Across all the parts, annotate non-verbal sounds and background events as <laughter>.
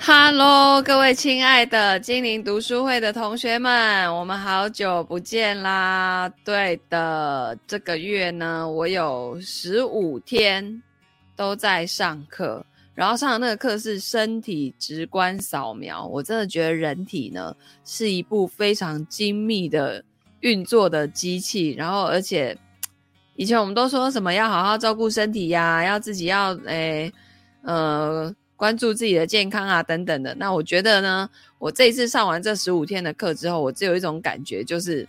哈喽，各位亲爱的精灵读书会的同学们，我们好久不见啦！对的，这个月呢，我有十五天都在上课，然后上的那个课是身体直观扫描。我真的觉得人体呢是一部非常精密的运作的机器，然后而且以前我们都说什么要好好照顾身体呀，要自己要诶呃。关注自己的健康啊，等等的。那我觉得呢，我这一次上完这十五天的课之后，我只有一种感觉，就是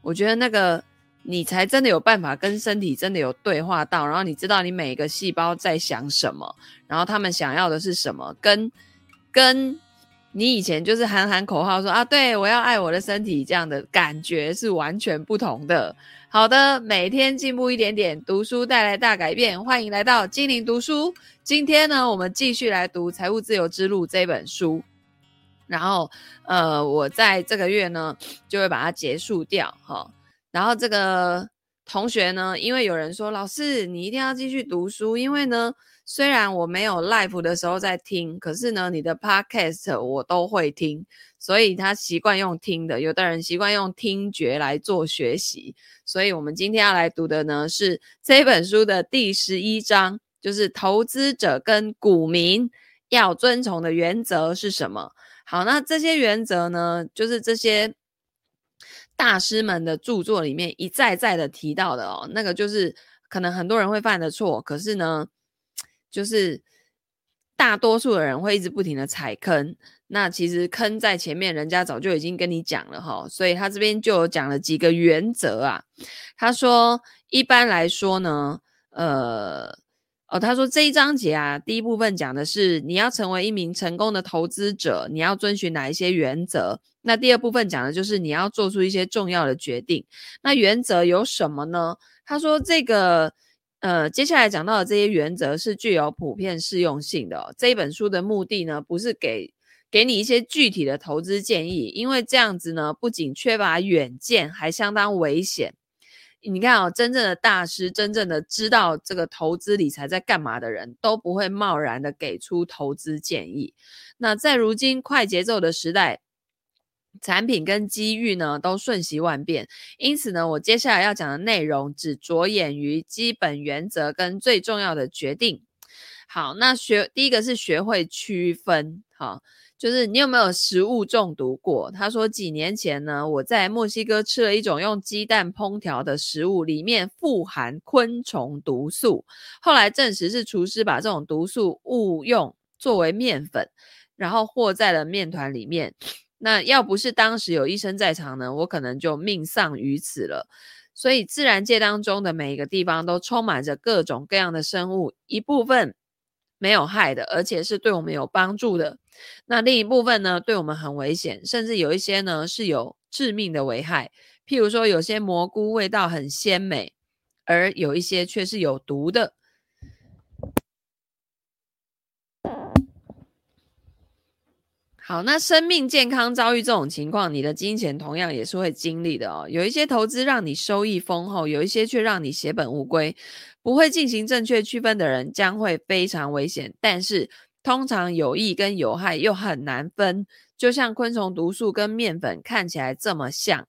我觉得那个你才真的有办法跟身体真的有对话到，然后你知道你每一个细胞在想什么，然后他们想要的是什么，跟跟你以前就是喊喊口号说啊，对，我要爱我的身体这样的感觉是完全不同的。好的，每天进步一点点，读书带来大改变。欢迎来到精灵读书。今天呢，我们继续来读《财务自由之路》这本书。然后，呃，我在这个月呢，就会把它结束掉哈。然后，这个同学呢，因为有人说，老师你一定要继续读书，因为呢，虽然我没有 live 的时候在听，可是呢，你的 podcast 我都会听。所以他习惯用听的，有的人习惯用听觉来做学习。所以我们今天要来读的呢，是这本书的第十一章，就是投资者跟股民要遵从的原则是什么？好，那这些原则呢，就是这些大师们的著作里面一再再的提到的哦。那个就是可能很多人会犯的错，可是呢，就是大多数的人会一直不停的踩坑。那其实坑在前面，人家早就已经跟你讲了哈，所以他这边就有讲了几个原则啊。他说，一般来说呢，呃，哦，他说这一章节啊，第一部分讲的是你要成为一名成功的投资者，你要遵循哪一些原则。那第二部分讲的就是你要做出一些重要的决定。那原则有什么呢？他说这个，呃，接下来讲到的这些原则是具有普遍适用性的哦。这一本书的目的呢，不是给给你一些具体的投资建议，因为这样子呢，不仅缺乏远见，还相当危险。你看哦，真正的大师，真正的知道这个投资理财在干嘛的人，都不会贸然的给出投资建议。那在如今快节奏的时代，产品跟机遇呢都瞬息万变，因此呢，我接下来要讲的内容只着眼于基本原则跟最重要的决定。好，那学第一个是学会区分，好。就是你有没有食物中毒过？他说几年前呢，我在墨西哥吃了一种用鸡蛋烹调的食物，里面富含昆虫毒素。后来证实是厨师把这种毒素误用作为面粉，然后和在了面团里面。那要不是当时有医生在场呢，我可能就命丧于此了。所以自然界当中的每一个地方都充满着各种各样的生物，一部分没有害的，而且是对我们有帮助的。那另一部分呢，对我们很危险，甚至有一些呢是有致命的危害。譬如说，有些蘑菇味道很鲜美，而有一些却是有毒的。好，那生命健康遭遇这种情况，你的金钱同样也是会经历的哦。有一些投资让你收益丰厚，有一些却让你血本无归。不会进行正确区分的人将会非常危险，但是。通常有益跟有害又很难分，就像昆虫毒素跟面粉看起来这么像。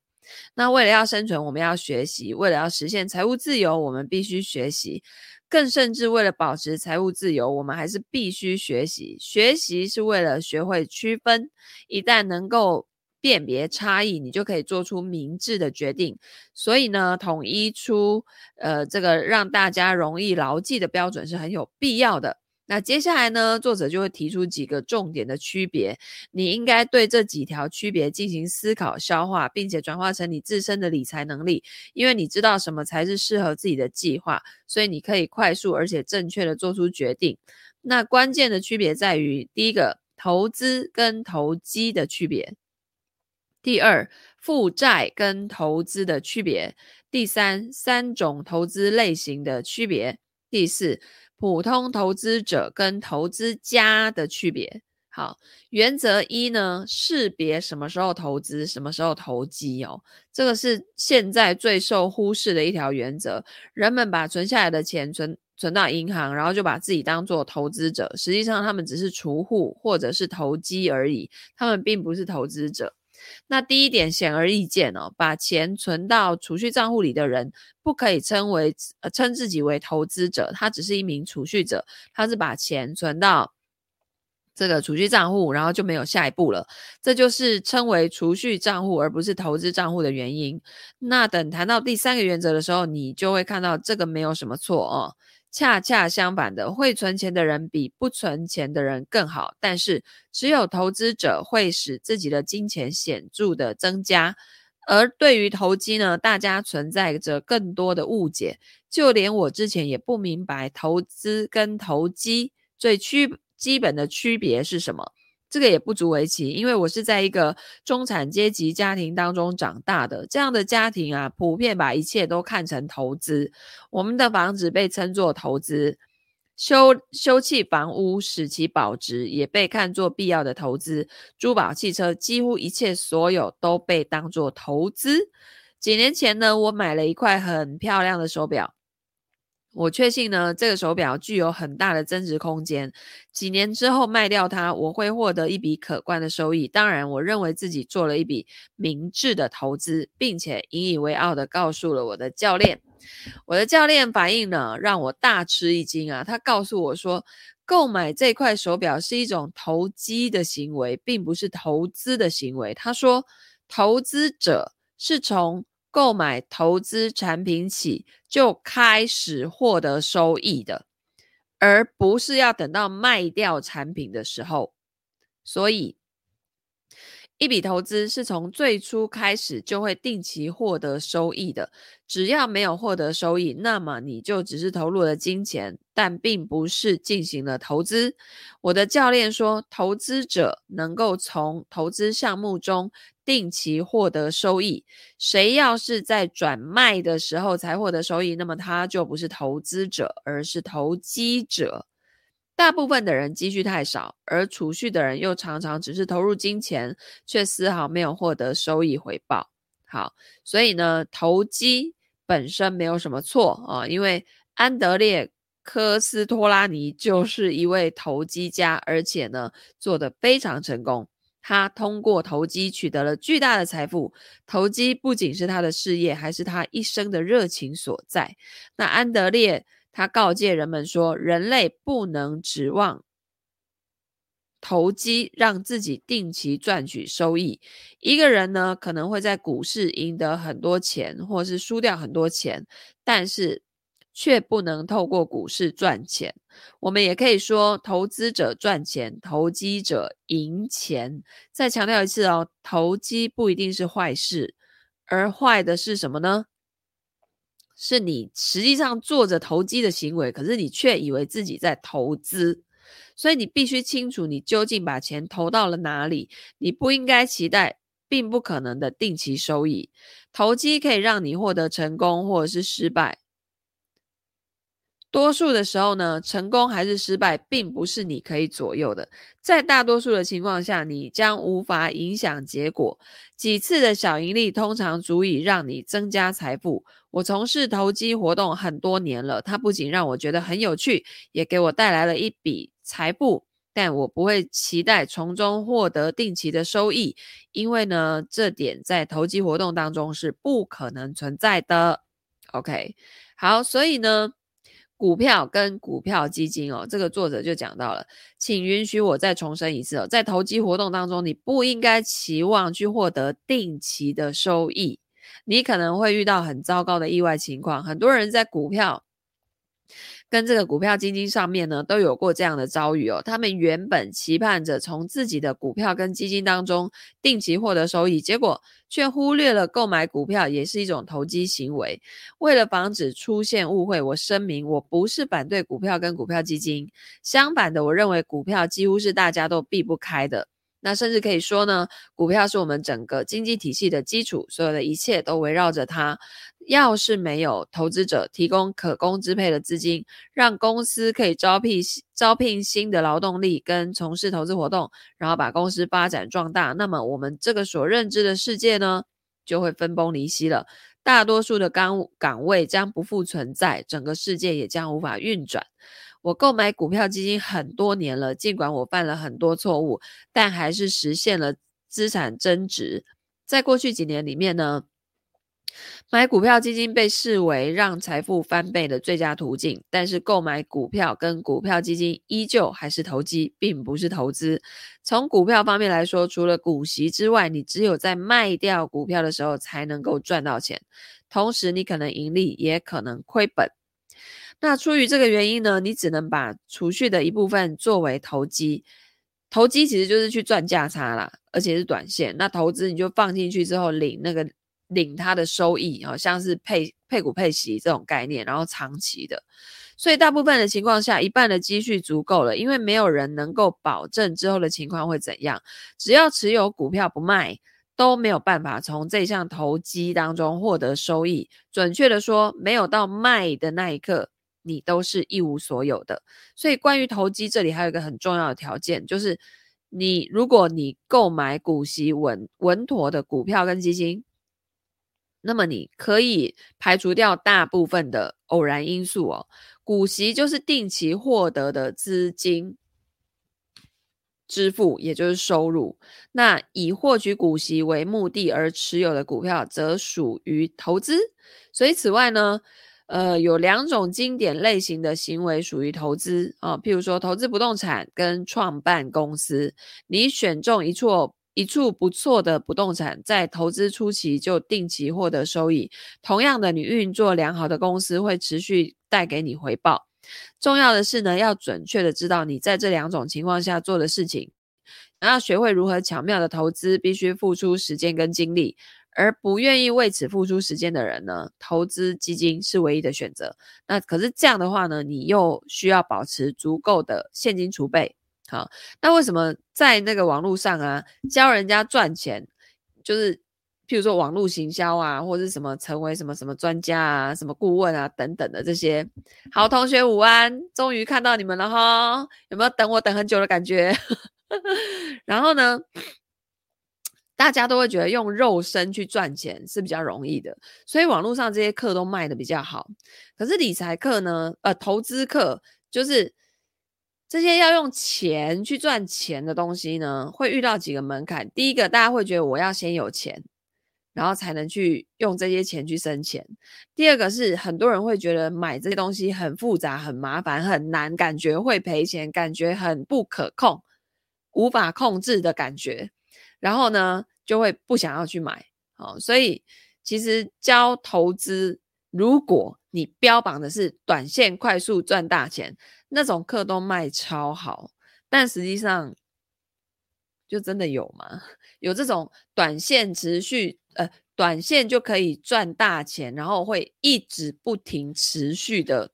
那为了要生存，我们要学习；为了要实现财务自由，我们必须学习。更甚至为了保持财务自由，我们还是必须学习。学习是为了学会区分，一旦能够辨别差异，你就可以做出明智的决定。所以呢，统一出呃这个让大家容易牢记的标准是很有必要的。那接下来呢，作者就会提出几个重点的区别，你应该对这几条区别进行思考、消化，并且转化成你自身的理财能力。因为你知道什么才是适合自己的计划，所以你可以快速而且正确的做出决定。那关键的区别在于：第一个，投资跟投机的区别；第二，负债跟投资的区别；第三，三种投资类型的区别；第四。普通投资者跟投资家的区别。好，原则一呢，识别什么时候投资，什么时候投机哦。这个是现在最受忽视的一条原则。人们把存下来的钱存存到银行，然后就把自己当做投资者，实际上他们只是储户或者是投机而已，他们并不是投资者。那第一点显而易见哦，把钱存到储蓄账户里的人，不可以称为呃称自己为投资者，他只是一名储蓄者，他是把钱存到这个储蓄账户，然后就没有下一步了，这就是称为储蓄账户而不是投资账户的原因。那等谈到第三个原则的时候，你就会看到这个没有什么错哦。恰恰相反的，会存钱的人比不存钱的人更好。但是，只有投资者会使自己的金钱显著的增加。而对于投机呢，大家存在着更多的误解。就连我之前也不明白投资跟投机最区基本的区别是什么。这个也不足为奇，因为我是在一个中产阶级家庭当中长大的。这样的家庭啊，普遍把一切都看成投资。我们的房子被称作投资，修修葺房屋使其保值也被看作必要的投资。珠宝、汽车，几乎一切所有都被当作投资。几年前呢，我买了一块很漂亮的手表。我确信呢，这个手表具有很大的增值空间。几年之后卖掉它，我会获得一笔可观的收益。当然，我认为自己做了一笔明智的投资，并且引以为傲地告诉了我的教练。我的教练反应呢，让我大吃一惊啊！他告诉我说，购买这块手表是一种投机的行为，并不是投资的行为。他说，投资者是从购买投资产品起就开始获得收益的，而不是要等到卖掉产品的时候。所以，一笔投资是从最初开始就会定期获得收益的。只要没有获得收益，那么你就只是投入了金钱，但并不是进行了投资。我的教练说，投资者能够从投资项目中定期获得收益。谁要是在转卖的时候才获得收益，那么他就不是投资者，而是投机者。大部分的人积蓄太少，而储蓄的人又常常只是投入金钱，却丝毫没有获得收益回报。好，所以呢，投机本身没有什么错啊，因为安德烈科斯托拉尼就是一位投机家，而且呢，做得非常成功。他通过投机取得了巨大的财富，投机不仅是他的事业，还是他一生的热情所在。那安德烈。他告诫人们说：“人类不能指望投机让自己定期赚取收益。一个人呢，可能会在股市赢得很多钱，或是输掉很多钱，但是却不能透过股市赚钱。我们也可以说，投资者赚钱，投机者赢钱。再强调一次哦，投机不一定是坏事，而坏的是什么呢？”是你实际上做着投机的行为，可是你却以为自己在投资，所以你必须清楚你究竟把钱投到了哪里。你不应该期待并不可能的定期收益。投机可以让你获得成功或者是失败。多数的时候呢，成功还是失败，并不是你可以左右的。在大多数的情况下，你将无法影响结果。几次的小盈利通常足以让你增加财富。我从事投机活动很多年了，它不仅让我觉得很有趣，也给我带来了一笔财富。但我不会期待从中获得定期的收益，因为呢，这点在投机活动当中是不可能存在的。OK，好，所以呢。股票跟股票基金哦，这个作者就讲到了，请允许我再重申一次哦，在投机活动当中，你不应该期望去获得定期的收益，你可能会遇到很糟糕的意外情况。很多人在股票。跟这个股票基金上面呢，都有过这样的遭遇哦。他们原本期盼着从自己的股票跟基金当中定期获得收益，结果却忽略了购买股票也是一种投机行为。为了防止出现误会，我声明我不是反对股票跟股票基金，相反的，我认为股票几乎是大家都避不开的。那甚至可以说呢，股票是我们整个经济体系的基础，所有的一切都围绕着它。要是没有投资者提供可供支配的资金，让公司可以招聘招聘新的劳动力跟从事投资活动，然后把公司发展壮大，那么我们这个所认知的世界呢，就会分崩离析了。大多数的岗岗位将不复存在，整个世界也将无法运转。我购买股票基金很多年了，尽管我犯了很多错误，但还是实现了资产增值。在过去几年里面呢，买股票基金被视为让财富翻倍的最佳途径，但是购买股票跟股票基金依旧还是投机，并不是投资。从股票方面来说，除了股息之外，你只有在卖掉股票的时候才能够赚到钱，同时你可能盈利，也可能亏本。那出于这个原因呢，你只能把储蓄的一部分作为投机。投机其实就是去赚价差啦，而且是短线。那投资你就放进去之后领那个。领它的收益，好像是配配股配息这种概念，然后长期的，所以大部分的情况下，一半的积蓄足够了，因为没有人能够保证之后的情况会怎样。只要持有股票不卖，都没有办法从这项投机当中获得收益。准确的说，没有到卖的那一刻，你都是一无所有的。所以，关于投机，这里还有一个很重要的条件，就是你如果你购买股息稳稳妥的股票跟基金。那么你可以排除掉大部分的偶然因素哦。股息就是定期获得的资金支付，也就是收入。那以获取股息为目的而持有的股票，则属于投资。所以此外呢，呃，有两种经典类型的行为属于投资啊，譬如说投资不动产跟创办公司。你选中一处。一处不错的不动产，在投资初期就定期获得收益。同样的，你运作良好的公司会持续带给你回报。重要的是呢，要准确的知道你在这两种情况下做的事情。想要学会如何巧妙的投资，必须付出时间跟精力。而不愿意为此付出时间的人呢，投资基金是唯一的选择。那可是这样的话呢，你又需要保持足够的现金储备。好，那为什么在那个网络上啊，教人家赚钱，就是譬如说网络行销啊，或者什么成为什么什么专家啊、什么顾问啊等等的这些。好，同学午安，终于看到你们了哈，有没有等我等很久的感觉？<laughs> 然后呢，大家都会觉得用肉身去赚钱是比较容易的，所以网络上这些课都卖的比较好。可是理财课呢，呃，投资课就是。这些要用钱去赚钱的东西呢，会遇到几个门槛。第一个，大家会觉得我要先有钱，然后才能去用这些钱去生钱。第二个是很多人会觉得买这些东西很复杂、很麻烦、很难，感觉会赔钱，感觉很不可控、无法控制的感觉，然后呢就会不想要去买。好，所以其实教投资，如果你标榜的是短线快速赚大钱。那种课都卖超好，但实际上就真的有吗？<laughs> 有这种短线持续，呃，短线就可以赚大钱，然后会一直不停持续的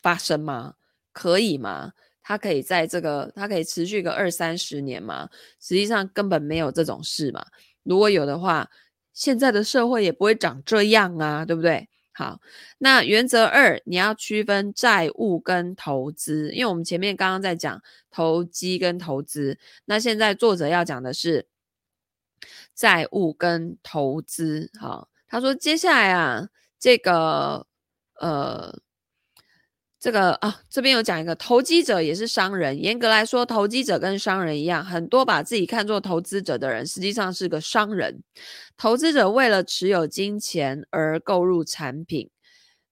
发生吗？可以吗？它可以在这个，它可以持续个二三十年吗？实际上根本没有这种事嘛。如果有的话，现在的社会也不会长这样啊，对不对？好，那原则二，你要区分债务跟投资，因为我们前面刚刚在讲投机跟投资，那现在作者要讲的是债务跟投资。好，他说接下来啊，这个呃。这个啊，这边有讲一个投机者也是商人。严格来说，投机者跟商人一样，很多把自己看作投资者的人，实际上是个商人。投资者为了持有金钱而购入产品。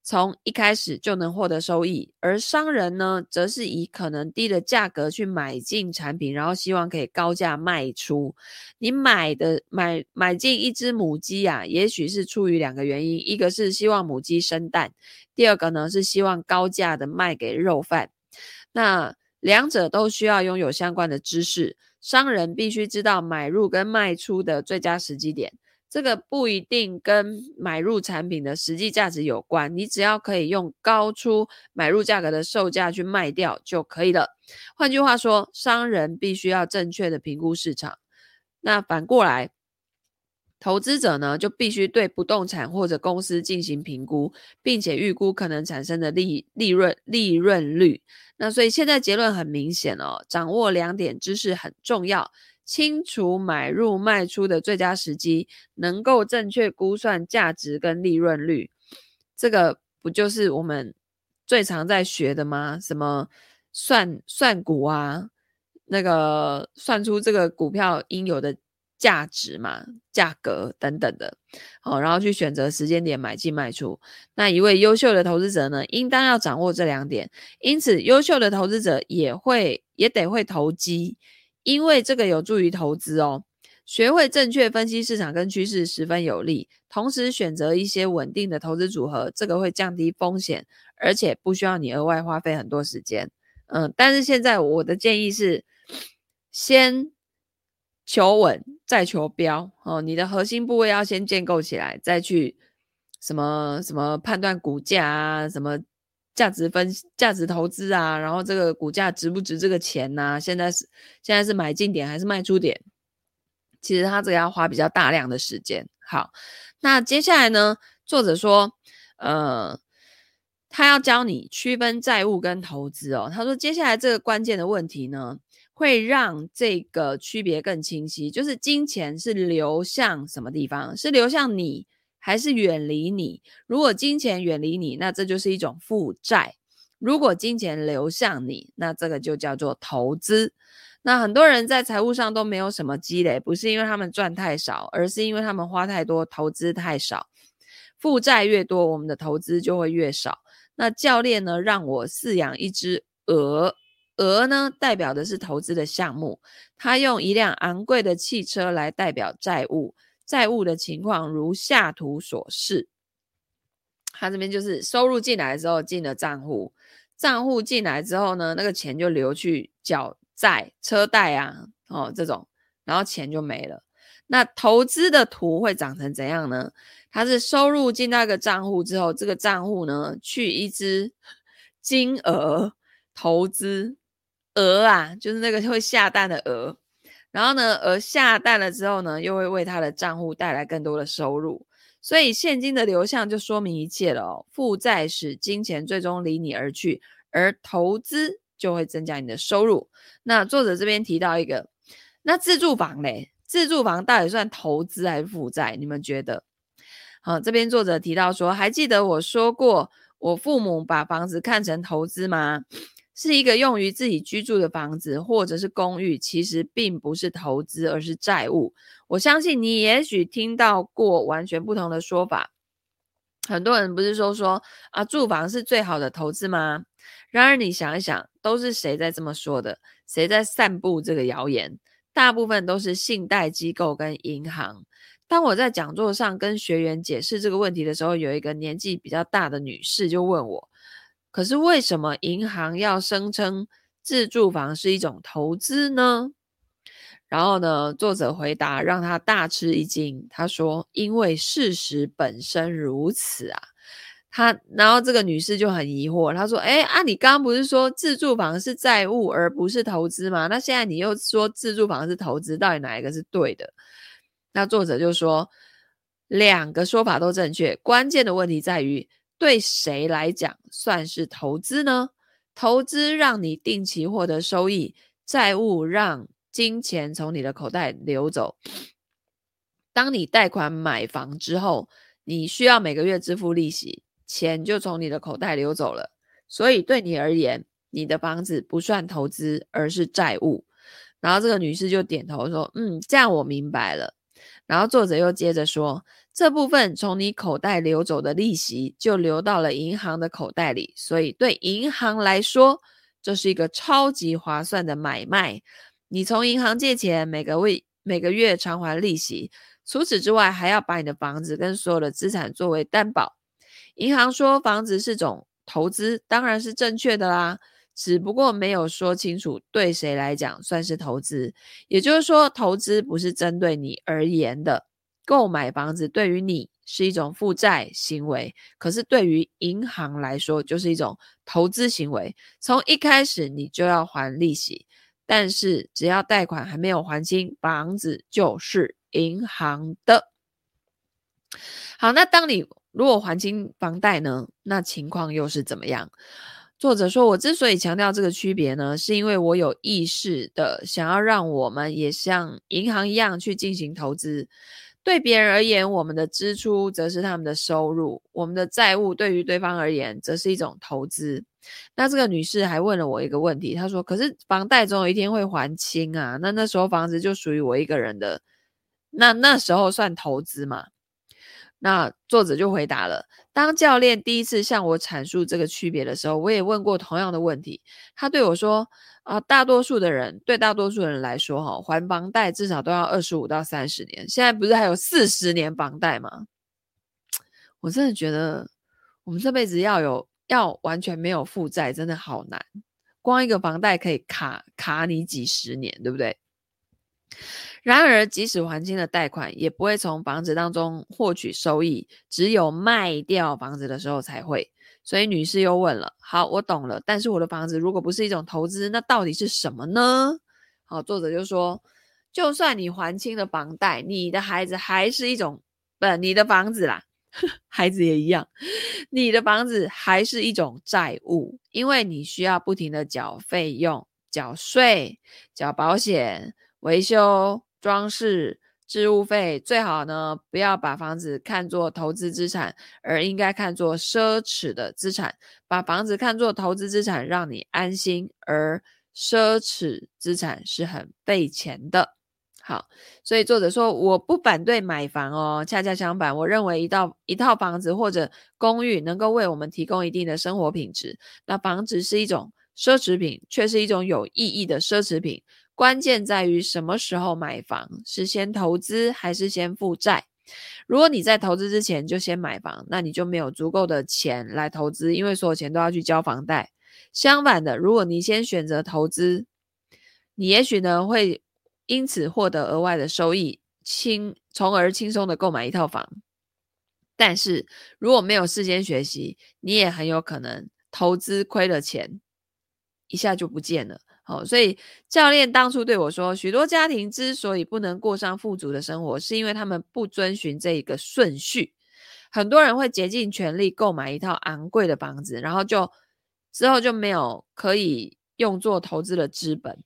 从一开始就能获得收益，而商人呢，则是以可能低的价格去买进产品，然后希望可以高价卖出。你买的买买进一只母鸡啊，也许是出于两个原因：一个是希望母鸡生蛋，第二个呢是希望高价的卖给肉贩。那两者都需要拥有相关的知识，商人必须知道买入跟卖出的最佳时机点。这个不一定跟买入产品的实际价值有关，你只要可以用高出买入价格的售价去卖掉就可以了。换句话说，商人必须要正确的评估市场。那反过来，投资者呢，就必须对不动产或者公司进行评估，并且预估可能产生的利利润利润率。那所以现在结论很明显哦，掌握两点知识很重要。清楚买入卖出的最佳时机，能够正确估算价值跟利润率。这个不就是我们最常在学的吗？什么算算股啊，那个算出这个股票应有的价值嘛，价格等等的，好，然后去选择时间点买进卖出。那一位优秀的投资者呢，应当要掌握这两点。因此，优秀的投资者也会也得会投机，因为这个有助于投资哦。学会正确分析市场跟趋势十分有利。同时，选择一些稳定的投资组合，这个会降低风险，而且不需要你额外花费很多时间。嗯，但是现在我的建议是，先。求稳再求标哦，你的核心部位要先建构起来，再去什么什么判断股价啊，什么价值分价值投资啊，然后这个股价值不值这个钱呐、现在是现在是买进点还是卖出点？其实他这个要花比较大量的时间。好，那接下来呢，作者说，呃，他要教你区分债务跟投资哦。他说，接下来这个关键的问题呢。会让这个区别更清晰，就是金钱是流向什么地方？是流向你，还是远离你？如果金钱远离你，那这就是一种负债；如果金钱流向你，那这个就叫做投资。那很多人在财务上都没有什么积累，不是因为他们赚太少，而是因为他们花太多，投资太少。负债越多，我们的投资就会越少。那教练呢，让我饲养一只鹅。鹅呢，代表的是投资的项目，他用一辆昂贵的汽车来代表债务，债务的情况如下图所示。他这边就是收入进来之后进了账户，账户进来之后呢，那个钱就流去缴债、车贷啊，哦这种，然后钱就没了。那投资的图会长成怎样呢？它是收入进到一个账户之后，这个账户呢，去一只金鹅投资。鹅啊，就是那个会下蛋的鹅，然后呢，而下蛋了之后呢，又会为他的账户带来更多的收入，所以现金的流向就说明一切了哦。负债使金钱最终离你而去，而投资就会增加你的收入。那作者这边提到一个，那自住房嘞，自住房到底算投资还是负债？你们觉得？好，这边作者提到说，还记得我说过，我父母把房子看成投资吗？是一个用于自己居住的房子，或者是公寓，其实并不是投资，而是债务。我相信你也许听到过完全不同的说法。很多人不是说说啊，住房是最好的投资吗？然而你想一想，都是谁在这么说的？谁在散布这个谣言？大部分都是信贷机构跟银行。当我在讲座上跟学员解释这个问题的时候，有一个年纪比较大的女士就问我。可是为什么银行要声称自住房是一种投资呢？然后呢，作者回答让他大吃一惊。他说：“因为事实本身如此啊。”他，然后这个女士就很疑惑，她说：“哎啊，你刚刚不是说自住房是债务而不是投资吗？那现在你又说自住房是投资，到底哪一个是对的？”那作者就说：“两个说法都正确，关键的问题在于。”对谁来讲算是投资呢？投资让你定期获得收益，债务让金钱从你的口袋流走。当你贷款买房之后，你需要每个月支付利息，钱就从你的口袋流走了。所以对你而言，你的房子不算投资，而是债务。然后这个女士就点头说：“嗯，这样我明白了。”然后作者又接着说。这部分从你口袋流走的利息就流到了银行的口袋里，所以对银行来说，这是一个超级划算的买卖。你从银行借钱，每个位每个月偿还利息，除此之外还要把你的房子跟所有的资产作为担保。银行说房子是种投资，当然是正确的啦，只不过没有说清楚对谁来讲算是投资。也就是说，投资不是针对你而言的。购买房子对于你是一种负债行为，可是对于银行来说就是一种投资行为。从一开始你就要还利息，但是只要贷款还没有还清，房子就是银行的。好，那当你如果还清房贷呢？那情况又是怎么样？作者说：“我之所以强调这个区别呢，是因为我有意识的想要让我们也像银行一样去进行投资。对别人而言，我们的支出则是他们的收入；我们的债务对于对方而言，则是一种投资。”那这个女士还问了我一个问题，她说：“可是房贷总有一天会还清啊，那那时候房子就属于我一个人的，那那时候算投资吗？”那作者就回答了：当教练第一次向我阐述这个区别的时候，我也问过同样的问题。他对我说：“啊，大多数的人，对大多数人来说，哈，还房贷至少都要二十五到三十年。现在不是还有四十年房贷吗？”我真的觉得，我们这辈子要有要完全没有负债，真的好难。光一个房贷可以卡卡你几十年，对不对？然而，即使还清了贷款，也不会从房子当中获取收益，只有卖掉房子的时候才会。所以，女士又问了：“好，我懂了。但是，我的房子如果不是一种投资，那到底是什么呢？”好，作者就说：“就算你还清了房贷，你的孩子还是一种，不，你的房子啦，<laughs> 孩子也一样，你的房子还是一种债务，因为你需要不停的缴费用、缴税、缴保险、维修。”装饰、置物费，最好呢，不要把房子看作投资资产，而应该看作奢侈的资产。把房子看作投资资产，让你安心，而奢侈资产是很费钱的。好，所以作者说，我不反对买房哦，恰恰相反，我认为一套一套房子或者公寓能够为我们提供一定的生活品质。那房子是一种奢侈品，却是一种有意义的奢侈品。关键在于什么时候买房，是先投资还是先负债？如果你在投资之前就先买房，那你就没有足够的钱来投资，因为所有钱都要去交房贷。相反的，如果你先选择投资，你也许呢会因此获得额外的收益，轻从而轻松的购买一套房。但是如果没有事先学习，你也很有可能投资亏了钱，一下就不见了。好，所以教练当初对我说，许多家庭之所以不能过上富足的生活，是因为他们不遵循这一个顺序。很多人会竭尽全力购买一套昂贵的房子，然后就之后就没有可以用作投资的资本。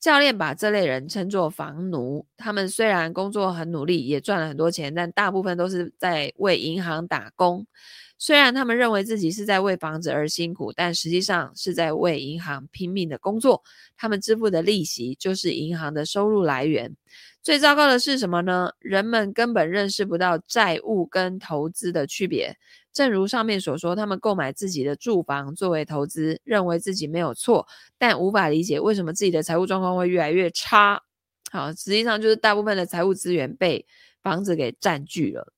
教练把这类人称作房奴。他们虽然工作很努力，也赚了很多钱，但大部分都是在为银行打工。虽然他们认为自己是在为房子而辛苦，但实际上是在为银行拼命的工作。他们支付的利息就是银行的收入来源。最糟糕的是什么呢？人们根本认识不到债务跟投资的区别。正如上面所说，他们购买自己的住房作为投资，认为自己没有错，但无法理解为什么自己的财务状况会越来越差。好，实际上就是大部分的财务资源被房子给占据了，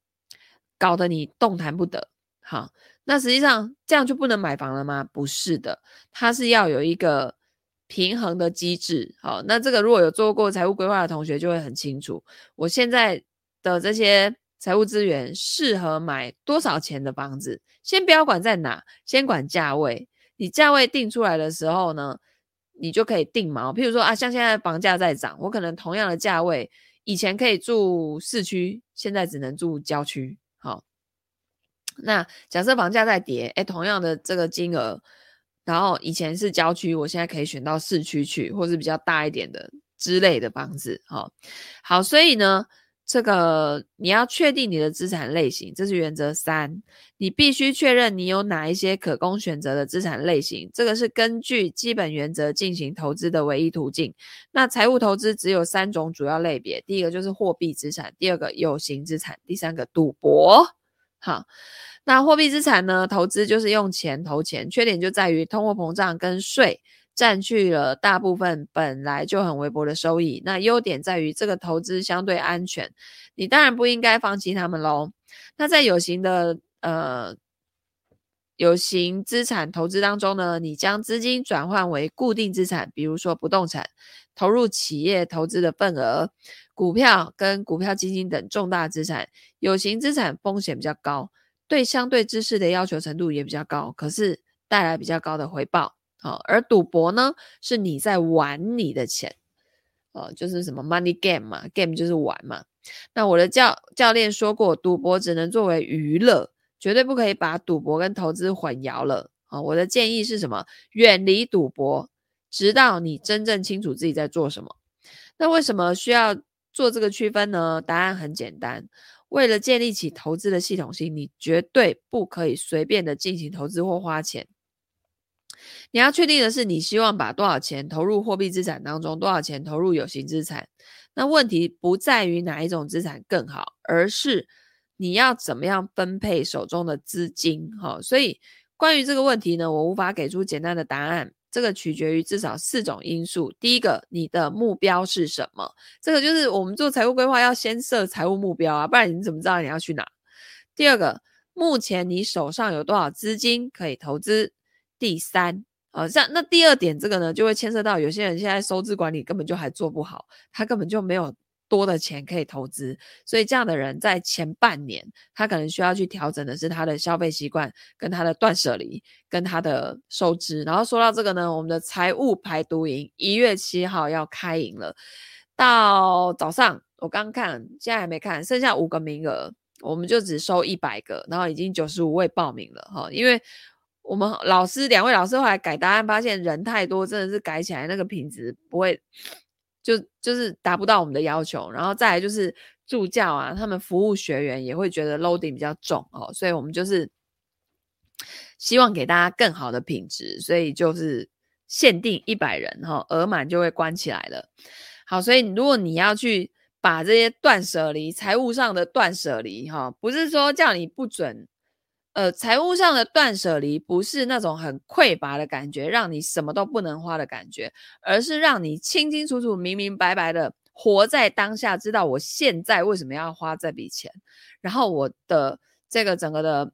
搞得你动弹不得。好，那实际上这样就不能买房了吗？不是的，它是要有一个平衡的机制。好，那这个如果有做过财务规划的同学就会很清楚。我现在的这些财务资源适合买多少钱的房子？先不要管在哪，先管价位。你价位定出来的时候呢，你就可以定锚。譬如说啊，像现在房价在涨，我可能同样的价位，以前可以住市区，现在只能住郊区。那假设房价在跌，诶，同样的这个金额，然后以前是郊区，我现在可以选到市区去，或是比较大一点的之类的房子，哈，好，所以呢，这个你要确定你的资产类型，这是原则三，你必须确认你有哪一些可供选择的资产类型，这个是根据基本原则进行投资的唯一途径。那财务投资只有三种主要类别，第一个就是货币资产，第二个有形资产，第三个赌博。好，那货币资产呢？投资就是用钱投钱，缺点就在于通货膨胀跟税占据了大部分本来就很微薄的收益。那优点在于这个投资相对安全，你当然不应该放弃他们喽。那在有形的呃有形资产投资当中呢，你将资金转换为固定资产，比如说不动产，投入企业投资的份额。股票跟股票基金等重大资产，有形资产风险比较高，对相对知识的要求程度也比较高，可是带来比较高的回报。好，而赌博呢，是你在玩你的钱，呃，就是什么 money game 嘛，game 就是玩嘛。那我的教教练说过，赌博只能作为娱乐，绝对不可以把赌博跟投资混淆了。啊。我的建议是什么？远离赌博，直到你真正清楚自己在做什么。那为什么需要做这个区分呢？答案很简单，为了建立起投资的系统性，你绝对不可以随便的进行投资或花钱。你要确定的是，你希望把多少钱投入货币资产当中，多少钱投入有形资产。那问题不在于哪一种资产更好，而是你要怎么样分配手中的资金。哈，所以关于这个问题呢，我无法给出简单的答案。这个取决于至少四种因素。第一个，你的目标是什么？这个就是我们做财务规划要先设财务目标啊，不然你怎么知道你要去哪？第二个，目前你手上有多少资金可以投资？第三，呃，像那第二点，这个呢，就会牵涉到有些人现在收支管理根本就还做不好，他根本就没有多的钱可以投资，所以这样的人在前半年，他可能需要去调整的是他的消费习惯，跟他的断舍离，跟他的收支。然后说到这个呢，我们的财务排毒营一月七号要开营了，到早上我刚看，现在还没看，剩下五个名额，我们就只收一百个，然后已经九十五位报名了哈，因为。我们老师两位老师后来改答案，发现人太多，真的是改起来那个品质不会，就就是达不到我们的要求。然后再来就是助教啊，他们服务学员也会觉得 loading 比较重哦，所以我们就是希望给大家更好的品质，所以就是限定一百人哈，额满就会关起来了。好，所以如果你要去把这些断舍离，财务上的断舍离哈，不是说叫你不准。呃，财务上的断舍离不是那种很匮乏的感觉，让你什么都不能花的感觉，而是让你清清楚楚、明明白白的活在当下，知道我现在为什么要花这笔钱，然后我的这个整个的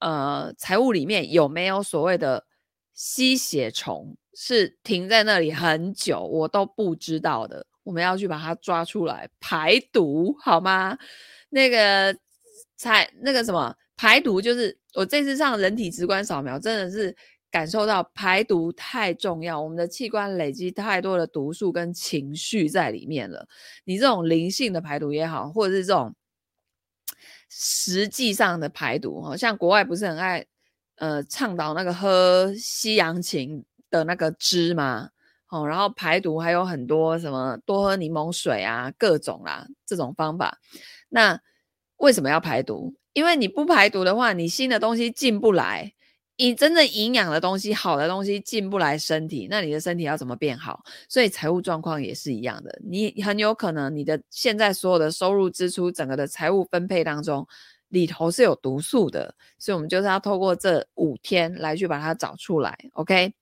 呃财务里面有没有所谓的吸血虫是停在那里很久我都不知道的，我们要去把它抓出来排毒，好吗？那个财那个什么。排毒就是我这次上人体直观扫描，真的是感受到排毒太重要。我们的器官累积太多的毒素跟情绪在里面了。你这种灵性的排毒也好，或者是这种实际上的排毒，哈，像国外不是很爱呃倡导那个喝西洋芹的那个汁吗？哦，然后排毒还有很多什么多喝柠檬水啊，各种啦这种方法。那为什么要排毒？因为你不排毒的话，你新的东西进不来，你真正营养的东西、好的东西进不来身体，那你的身体要怎么变好？所以财务状况也是一样的，你很有可能你的现在所有的收入、支出，整个的财务分配当中里头是有毒素的，所以我们就是要透过这五天来去把它找出来。OK，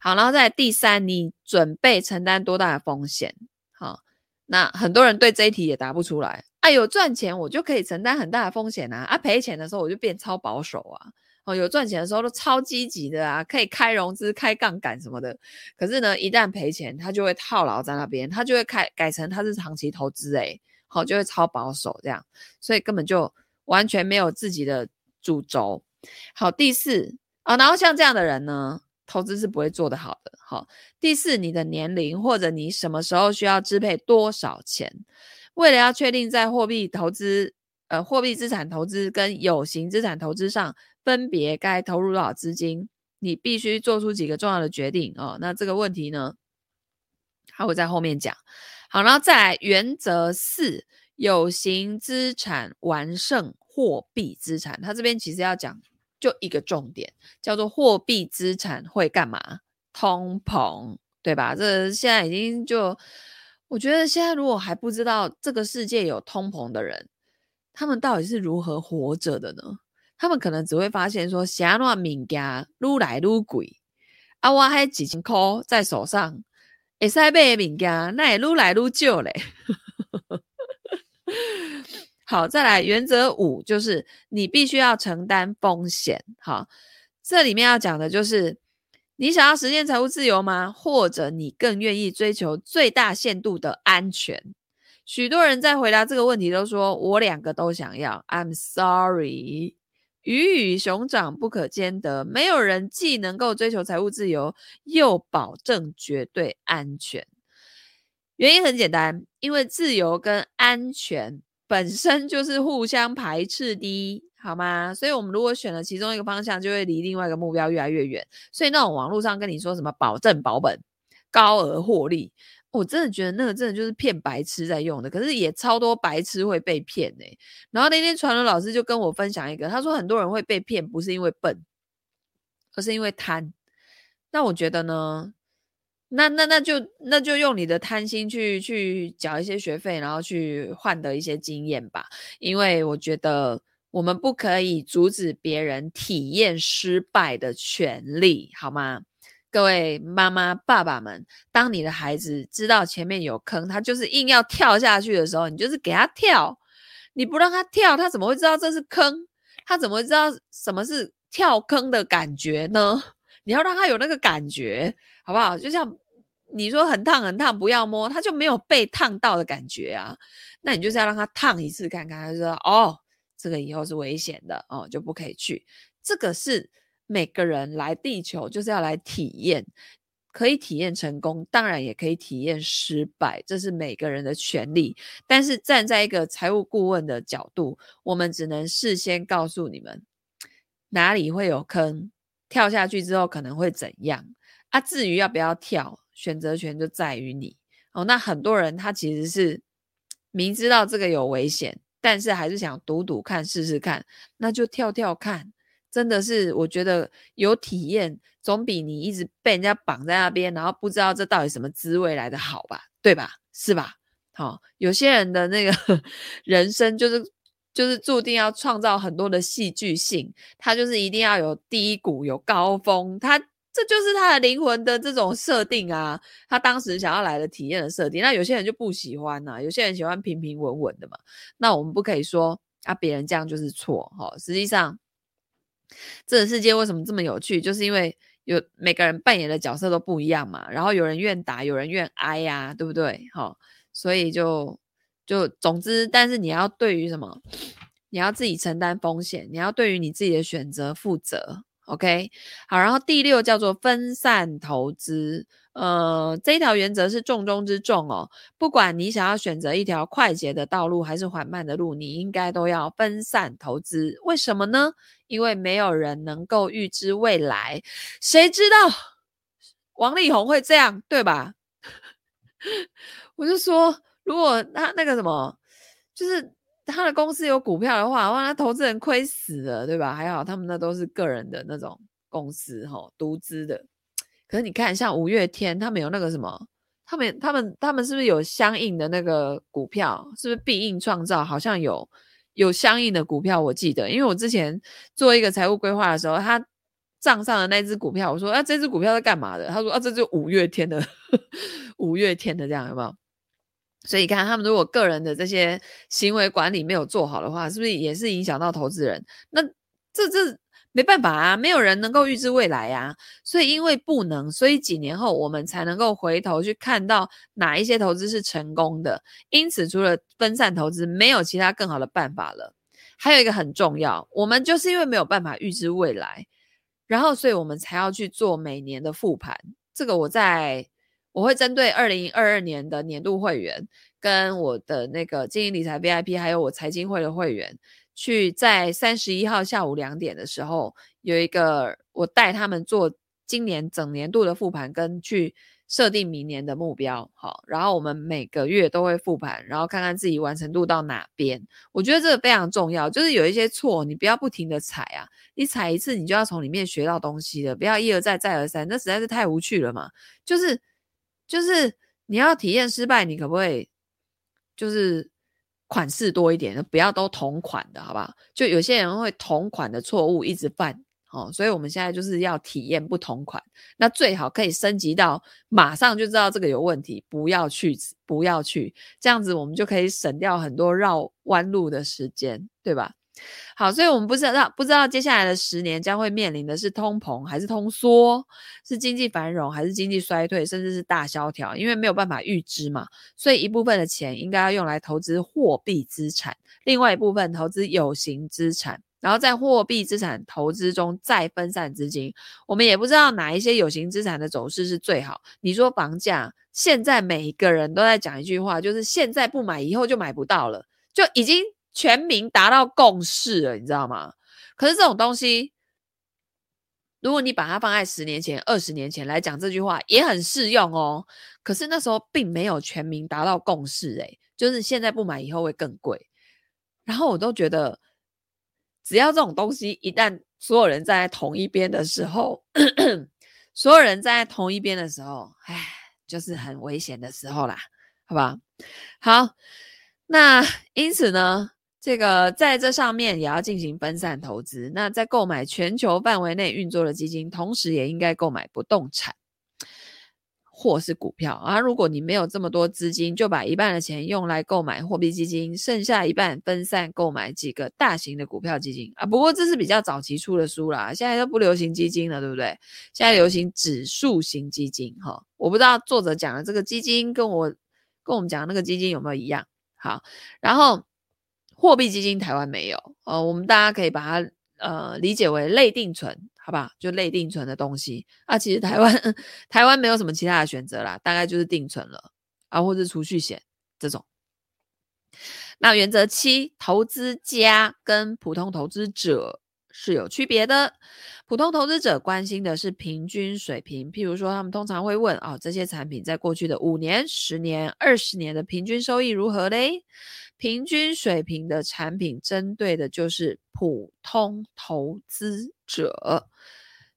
好，然后再来第三，你准备承担多大的风险？好，那很多人对这一题也答不出来。哎，有赚钱我就可以承担很大的风险啊！啊，赔钱的时候我就变超保守啊！哦，有赚钱的时候都超积极的啊，可以开融资、开杠杆什么的。可是呢，一旦赔钱，他就会套牢在那边，他就会开改成他是长期投资，哎，好，就会超保守这样，所以根本就完全没有自己的主轴。好，第四啊，然后像这样的人呢，投资是不会做得好的。好，第四，你的年龄或者你什么时候需要支配多少钱？为了要确定在货币投资、呃货币资产投资跟有形资产投资上分别该投入多少资金，你必须做出几个重要的决定哦。那这个问题呢，还会在后面讲。好，然后再来原则四：有形资产完胜货币资产。它这边其实要讲就一个重点，叫做货币资产会干嘛？通膨，对吧？这现在已经就。我觉得现在如果还不知道这个世界有通膨的人，他们到底是如何活着的呢？他们可能只会发现说，啥那物件愈来愈贵，啊，我还几千块在手上，会使买的物件那也愈来愈少嘞。<laughs> 好，再来原则五，就是你必须要承担风险。好，这里面要讲的就是。你想要实现财务自由吗？或者你更愿意追求最大限度的安全？许多人在回答这个问题都说：“我两个都想要。” I'm sorry，鱼与熊掌不可兼得。没有人既能够追求财务自由，又保证绝对安全。原因很简单，因为自由跟安全本身就是互相排斥的，好吗？所以，我们如果选了其中一个方向，就会离另外一个目标越来越远。所以，那种网络上跟你说什么保证保本、高额获利，我真的觉得那个真的就是骗白痴在用的。可是也超多白痴会被骗呢、然后那天传伦老师就跟我分享一个，他说很多人会被骗，不是因为笨，而是因为贪。那我觉得呢？那那那就那就用你的贪心去去缴一些学费，然后去换得一些经验吧。因为我觉得我们不可以阻止别人体验失败的权利，好吗？各位妈妈爸爸们，当你的孩子知道前面有坑，他就是硬要跳下去的时候，你就是给他跳。你不让他跳，他怎么会知道这是坑？他怎么会知道什么是跳坑的感觉呢？<laughs> 你要让他有那个感觉，好不好？就像。你说很烫很烫，不要摸，他就没有被烫到的感觉啊。那你就是要让他烫一次看看，他就说哦，这个以后是危险的哦，就不可以去。这个是每个人来地球就是要来体验，可以体验成功，当然也可以体验失败，这是每个人的权利。但是站在一个财务顾问的角度，我们只能事先告诉你们哪里会有坑，跳下去之后可能会怎样啊。至于要不要跳，选择权就在于你哦。那很多人他其实是明知道这个有危险，但是还是想赌赌看、试试看，那就跳跳看。真的是，我觉得有体验总比你一直被人家绑在那边，然后不知道这到底什么滋味来的好吧？对吧？是吧？好、哦，有些人的那个 <laughs> 人生就是就是注定要创造很多的戏剧性，他就是一定要有低谷、有高峰，他。这就是他的灵魂的这种设定啊，他当时想要来的体验的设定。那有些人就不喜欢呐、有些人喜欢平平稳稳的嘛。那我们不可以说啊，别人这样就是错哈、实际上，这个世界为什么这么有趣，就是因为有每个人扮演的角色都不一样嘛。然后有人愿打，有人愿挨呀、对不对？好、哦，所以就就总之，但是你要对于什么，你要自己承担风险，你要对于你自己的选择负责。OK，好，然后第六叫做分散投资，呃，这一条原则是重中之重哦。不管你想要选择一条快捷的道路还是缓慢的路，你应该都要分散投资。为什么呢？因为没有人能够预知未来，谁知道王力宏会这样，对吧？<laughs> 我就说，如果他那个什么，就是。他的公司有股票的话，哇，那投资人亏死了，对吧？还好他们那都是个人的那种公司，哈，独资的。可是你看，像五月天，他们有那个什么，他们、他们、他们是不是有相应的那个股票？是不是必应创造？好像有有相应的股票，我记得，因为我之前做一个财务规划的时候，他账上的那只股票，我说啊，这只股票是干嘛的？他说啊，这就五月天的，<laughs> 五月天的这样有没有？所以你看，他们如果个人的这些行为管理没有做好的话，是不是也是影响到投资人？那这这没办法啊，没有人能够预知未来呀。所以因为不能，所以几年后我们才能够回头去看到哪一些投资是成功的。因此，除了分散投资，没有其他更好的办法了。还有一个很重要，我们就是因为没有办法预知未来，然后所以我们才要去做每年的复盘。这个我在。我会针对二零二二年的年度会员，跟我的那个经营理财 VIP，还有我财经会的会员，去在三十一号下午两点的时候，有一个我带他们做今年整年度的复盘，跟去设定明年的目标。好，然后我们每个月都会复盘，然后看看自己完成度到哪边。我觉得这个非常重要，就是有一些错，你不要不停的踩啊，你踩一次，你就要从里面学到东西了，不要一而再再而三，那实在是太无趣了嘛，就是。就是你要体验失败，你可不可以就是款式多一点，不要都同款的，好不好？就有些人会同款的错误一直犯，哦，所以我们现在就是要体验不同款，那最好可以升级到马上就知道这个有问题，不要去，不要去，这样子我们就可以省掉很多绕弯路的时间，对吧？好，所以我们不知道，不知道接下来的十年将会面临的是通膨还是通缩，是经济繁荣还是经济衰退，甚至是大萧条，因为没有办法预知嘛。所以一部分的钱应该要用来投资货币资产，另外一部分投资有形资产，然后在货币资产投资中再分散资金。我们也不知道哪一些有形资产的走势是最好。你说房价，现在每一个人都在讲一句话，就是现在不买，以后就买不到了。就已经全民达到共识了，你知道吗？可是这种东西，如果你把它放在十年前、二十年前来讲这句话，也很适用哦。可是那时候并没有全民达到共识，诶，就是现在不买以后会更贵。然后我都觉得，只要这种东西一旦所有人站在同一边的时候，所有人站在同一边的时候，唉，就是很危险的时候啦，好吧？好，那因此呢，这个在这上面也要进行分散投资。那在购买全球范围内运作的基金，同时也应该购买不动产或是股票啊。如果你没有这么多资金，就把一半的钱用来购买货币基金，剩下一半分散购买几个大型的股票基金啊。不过这是比较早期出的书啦，现在都不流行基金了，对不对？现在流行指数型基金哈。我不知道作者讲的这个基金跟我跟我们讲的那个基金有没有一样？好，然后。货币基金台湾没有，呃，我们大家可以把它呃理解为类定存，好吧？就类定存的东西啊，其实台湾 <laughs> 台湾没有什么其他的选择啦，大概就是定存了啊，或者储蓄险这种。那原则七，投资家跟普通投资者是有区别的。普通投资者关心的是平均水平，譬如说，他们通常会问哦，这些产品在过去的五年、十年、二十年的平均收益如何嘞？平均水平的产品针对的就是普通投资者。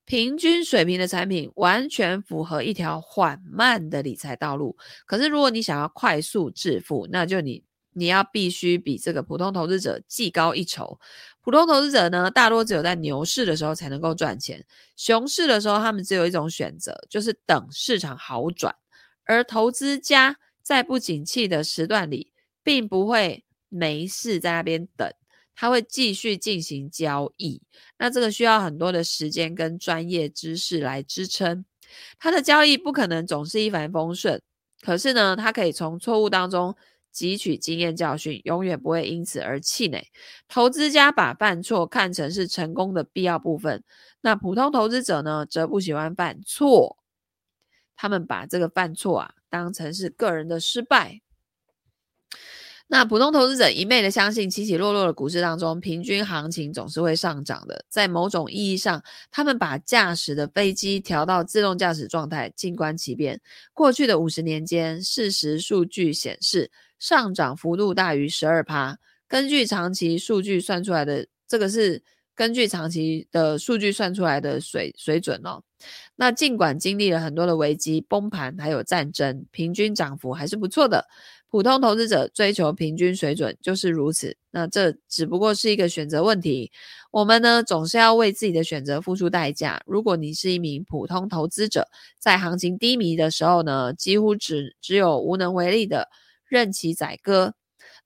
平均水平的产品完全符合一条缓慢的理财道路。可是，如果你想要快速致富，那就你你要必须比这个普通投资者技高一筹。普通投资者呢，大多只有在牛市的时候才能够赚钱，熊市的时候他们只有一种选择，就是等市场好转。而投资家在不景气的时段里，并不会没事在那边等，他会继续进行交易。那这个需要很多的时间跟专业知识来支撑。他的交易不可能总是一帆风顺，可是呢，他可以从错误当中汲取经验教训，永远不会因此而气馁。投资家把犯错看成是成功的必要部分，那普通投资者呢，则不喜欢犯错，他们把这个犯错啊当成是个人的失败。那普通投资者一昧的相信起起落落的股市当中，平均行情总是会上涨的。在某种意义上，他们把驾驶的飞机调到自动驾驶状态，静观其变。过去的五十年间，事实数据显示上涨幅度大于十二趴。根据长期数据算出来的，这个是根据长期的数据算出来的水水准哦。那尽管经历了很多的危机、崩盘还有战争，平均涨幅还是不错的。普通投资者追求平均水准就是如此，那这只不过是一个选择问题。我们呢，总是要为自己的选择付出代价。如果你是一名普通投资者，在行情低迷的时候呢，几乎只只有无能为力的任其宰割。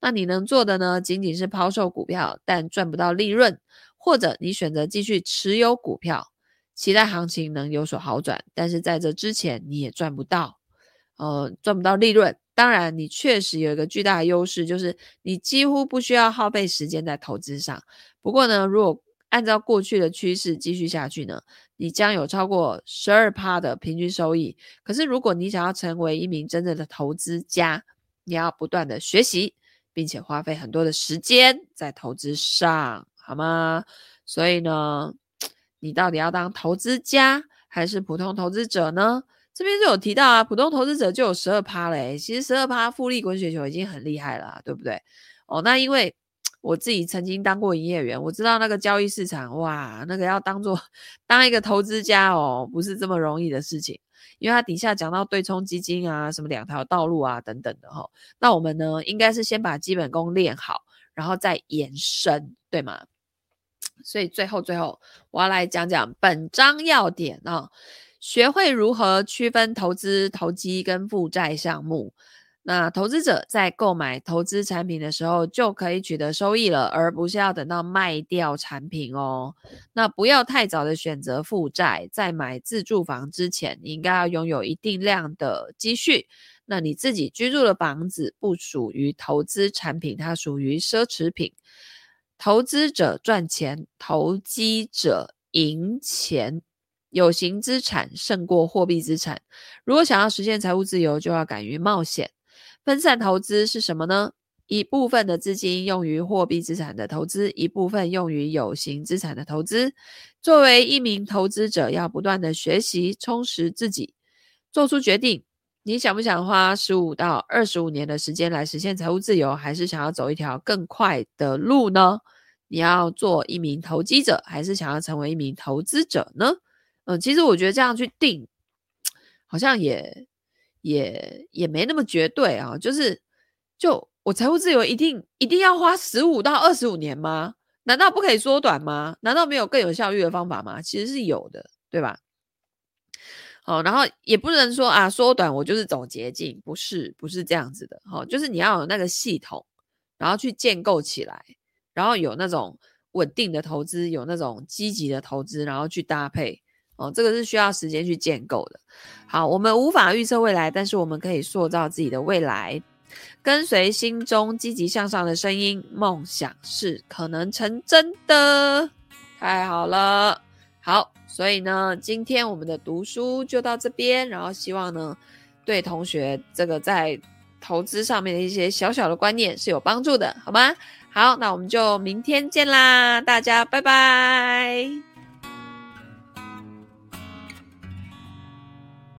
那你能做的呢，仅仅是抛售股票，但赚不到利润，或者你选择继续持有股票，期待行情能有所好转，但是在这之前你也赚不到，呃，赚不到利润。当然，你确实有一个巨大的优势，就是你几乎不需要耗费时间在投资上。不过呢，如果按照过去的趋势继续下去呢，你将有超过十二趴的平均收益。可是，如果你想要成为一名真正的投资家，你要不断的学习，并且花费很多的时间在投资上，好吗？所以呢，你到底要当投资家还是普通投资者呢？这边就有提到啊，普通投资者就有十二趴嘞，其实十二趴复利滚雪球已经很厉害了，对不对？哦，那因为我自己曾经当过营业员，我知道那个交易市场，哇，那个要当做当一个投资家哦，不是这么容易的事情，因为它底下讲到对冲基金啊，什么两条道路啊等等的哈。那我们呢，应该是先把基本功练好，然后再延伸，对吗？所以最后最后，我要来讲讲本章要点啊。学会如何区分投资、投机跟负债项目，那投资者在购买投资产品的时候就可以取得收益了，而不是要等到卖掉产品哦。那不要太早的选择负债，在买自住房之前，你应该要拥有一定量的积蓄。那你自己居住的房子不属于投资产品，它属于奢侈品。投资者赚钱，投机者赢钱。有形资产胜过货币资产。如果想要实现财务自由，就要敢于冒险。分散投资是什么呢？一部分的资金用于货币资产的投资，一部分用于有形资产的投资。作为一名投资者，要不断的学习，充实自己，做出决定。你想不想花十五到二十五年的时间来实现财务自由，还是想要走一条更快的路呢？你要做一名投机者，还是想要成为一名投资者呢？嗯，其实我觉得这样去定，好像也也也没那么绝对啊。就是，就我财务自由一定一定要花十五到二十五年吗？难道不可以缩短吗？难道没有更有效率的方法吗？其实是有的，对吧？哦，然后也不能说啊，缩短我就是走捷径，不是，不是这样子的。哦，就是你要有那个系统，然后去建构起来。然后有那种稳定的投资，有那种积极的投资，然后去搭配哦，这个是需要时间去建构的。好，我们无法预测未来，但是我们可以塑造自己的未来。跟随心中积极向上的声音，梦想是可能成真的。太好了，好，所以呢，今天我们的读书就到这边，然后希望呢，对同学这个在投资上面的一些小小的观念是有帮助的，好吗？好，那我们就明天见啦，大家拜拜。